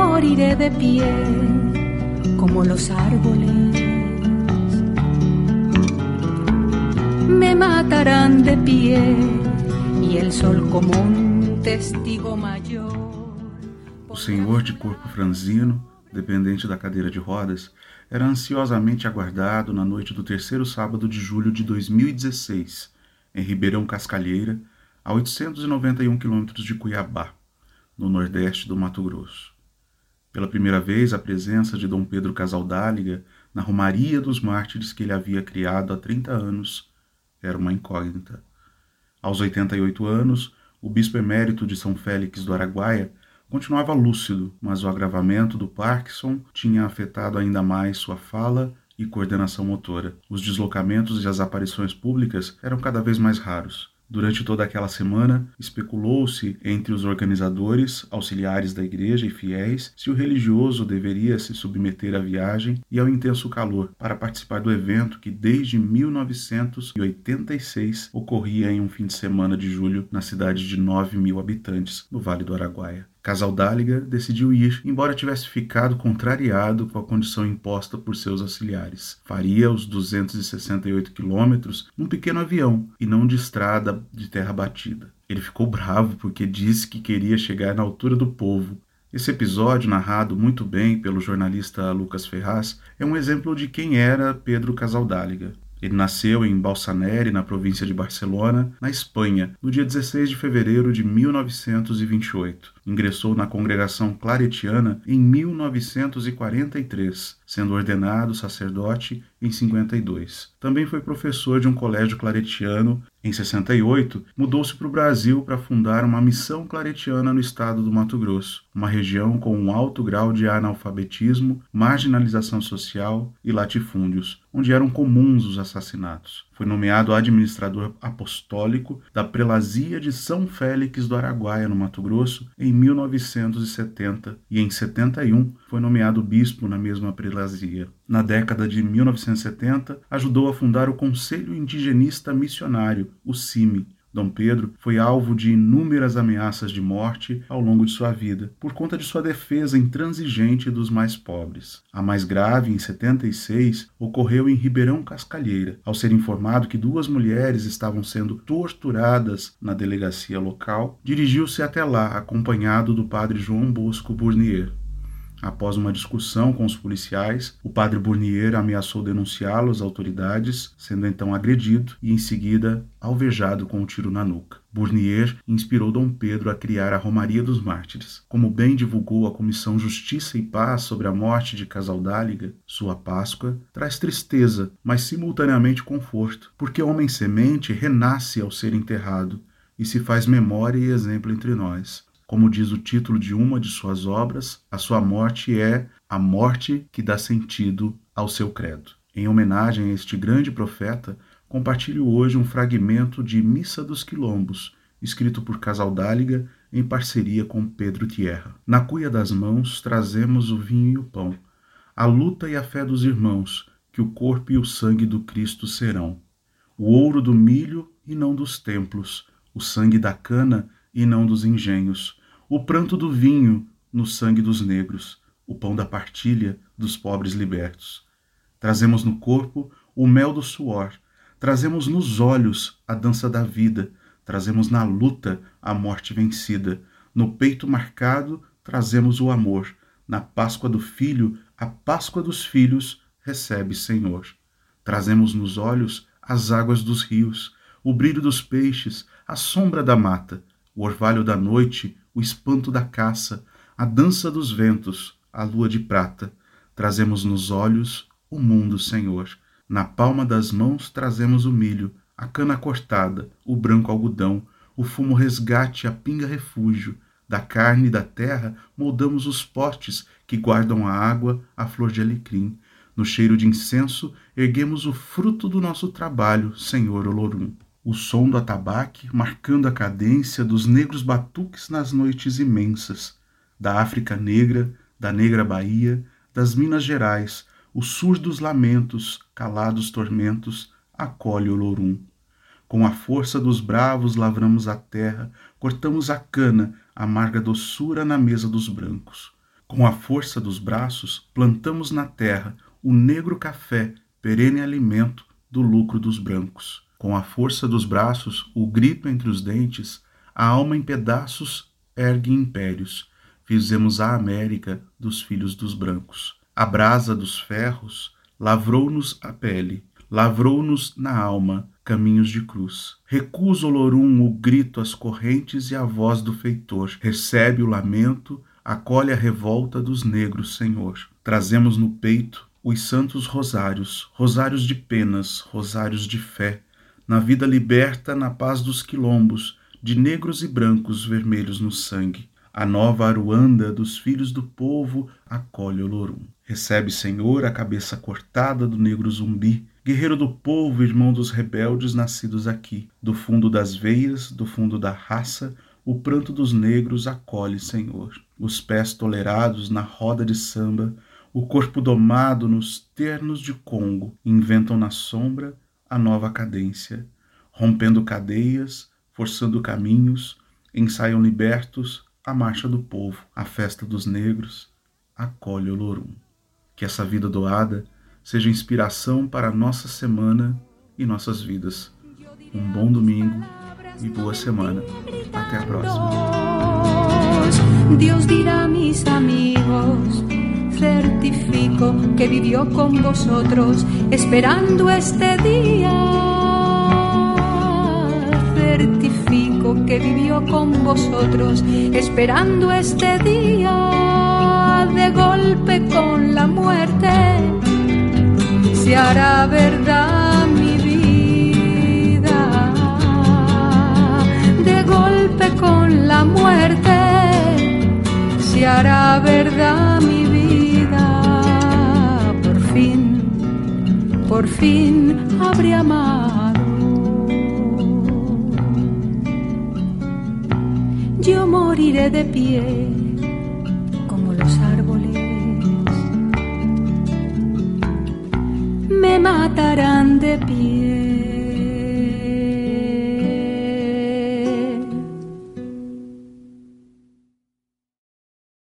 moriré de pie como los árboles. Me matarán de pie y el sol como testigo mayor. O senhor de corpo franzino, dependente da cadeira de rodas, era ansiosamente aguardado na noite do terceiro sábado de julho de 2016, em Ribeirão Cascalheira, a 891 quilômetros de Cuiabá, no nordeste do Mato Grosso. Pela primeira vez, a presença de Dom Pedro Casaldáliga na Romaria dos Mártires que ele havia criado há 30 anos era uma incógnita. Aos 88 anos, o bispo emérito de São Félix do Araguaia continuava lúcido, mas o agravamento do Parkinson tinha afetado ainda mais sua fala e coordenação motora. Os deslocamentos e as aparições públicas eram cada vez mais raros. Durante toda aquela semana, especulou-se entre os organizadores, auxiliares da igreja e fiéis se o religioso deveria se submeter à viagem e ao intenso calor para participar do evento que desde 1986 ocorria em um fim de semana de julho na cidade de 9 mil habitantes, no Vale do Araguaia. Casaldáliga decidiu ir, embora tivesse ficado contrariado com a condição imposta por seus auxiliares. Faria os 268 quilômetros num pequeno avião e não de estrada de terra batida. Ele ficou bravo porque disse que queria chegar na altura do povo. Esse episódio, narrado muito bem pelo jornalista Lucas Ferraz, é um exemplo de quem era Pedro Casaldáliga. Ele nasceu em Balsaneri, na província de Barcelona, na Espanha, no dia 16 de fevereiro de 1928. Ingressou na congregação claretiana em 1943, sendo ordenado sacerdote em 52. Também foi professor de um colégio claretiano. Em 68, mudou-se para o Brasil para fundar uma missão claretiana no estado do Mato Grosso, uma região com um alto grau de analfabetismo, marginalização social e latifúndios, onde eram comuns os assassinatos. Foi nomeado administrador apostólico da prelazia de São Félix do Araguaia, no Mato Grosso, em 1970 e em 71 foi nomeado bispo na mesma prelazia. Na década de 1970, ajudou a fundar o Conselho Indigenista Missionário, o CIMI, Dom Pedro foi alvo de inúmeras ameaças de morte ao longo de sua vida, por conta de sua defesa intransigente dos mais pobres. A mais grave, em 76, ocorreu em Ribeirão Cascalheira, ao ser informado que duas mulheres estavam sendo torturadas na delegacia local, dirigiu-se até lá acompanhado do padre João Bosco Burnier. Após uma discussão com os policiais, o padre Burnier ameaçou denunciá-lo às autoridades, sendo então agredido e em seguida alvejado com um tiro na nuca. Burnier inspirou Dom Pedro a criar a Romaria dos Mártires. Como bem divulgou a Comissão Justiça e Paz sobre a morte de Casaldáliga, sua Páscoa traz tristeza, mas simultaneamente conforto, porque o homem semente renasce ao ser enterrado e se faz memória e exemplo entre nós. Como diz o título de uma de suas obras, a sua morte é a morte que dá sentido ao seu credo. Em homenagem a este grande profeta, compartilho hoje um fragmento de Missa dos Quilombos, escrito por Casaldáliga em parceria com Pedro Tierra. Na cuia das mãos trazemos o vinho e o pão, a luta e a fé dos irmãos, que o corpo e o sangue do Cristo serão. O ouro do milho e não dos templos, o sangue da cana e não dos engenhos, o pranto do vinho no sangue dos negros, o pão da partilha dos pobres libertos. Trazemos no corpo o mel do suor, trazemos nos olhos a dança da vida, trazemos na luta a morte vencida, no peito marcado trazemos o amor, na Páscoa do Filho, a Páscoa dos Filhos, recebe, Senhor. Trazemos nos olhos as águas dos rios, o brilho dos peixes, a sombra da mata, o orvalho da noite, o espanto da caça, a dança dos ventos, a lua de prata. Trazemos nos olhos o mundo, Senhor. Na palma das mãos trazemos o milho, a cana cortada, o branco algodão, o fumo resgate, a pinga refúgio. Da carne e da terra moldamos os potes que guardam a água, a flor de alecrim. No cheiro de incenso erguemos o fruto do nosso trabalho, Senhor Olorum o som do atabaque marcando a cadência dos negros batuques nas noites imensas, da África Negra, da Negra Bahia, das Minas Gerais, os surdos lamentos, calados tormentos, acolhe o Lorum. Com a força dos bravos lavramos a terra, cortamos a cana, amarga doçura na mesa dos brancos. Com a força dos braços, plantamos na terra o negro café, perene alimento do lucro dos brancos. Com a força dos braços, o grito entre os dentes, a alma em pedaços ergue impérios. Fizemos a América dos filhos dos brancos. A brasa dos ferros lavrou-nos a pele, lavrou-nos na alma caminhos de cruz. Recusa Olorum o grito, as correntes e a voz do feitor. Recebe o lamento, acolhe a revolta dos negros, Senhor. Trazemos no peito os santos rosários, rosários de penas, rosários de fé, na vida liberta, na paz dos quilombos, de negros e brancos vermelhos no sangue. A nova aruanda dos filhos do povo acolhe Olorum. Recebe, Senhor, a cabeça cortada do negro zumbi, guerreiro do povo, irmão dos rebeldes nascidos aqui. Do fundo das veias, do fundo da raça, o pranto dos negros acolhe, Senhor. Os pés tolerados na roda de samba, o corpo domado nos ternos de Congo, inventam na sombra a nova cadência, rompendo cadeias, forçando caminhos, ensaiam libertos a marcha do povo, a festa dos negros, acolhe o Lorum. Que essa vida doada seja inspiração para a nossa semana e nossas vidas. Um bom domingo e boa semana. Até a próxima. Deus dirá mis amigos, certifico que vivió con vosotros esperando este día. Certifico que vivió con vosotros esperando este día. De golpe con la muerte se hará verdad mi vida. De golpe con la muerte se hará verdad fin habré amado. Yo moriré de pie como los árboles me matarán de pie.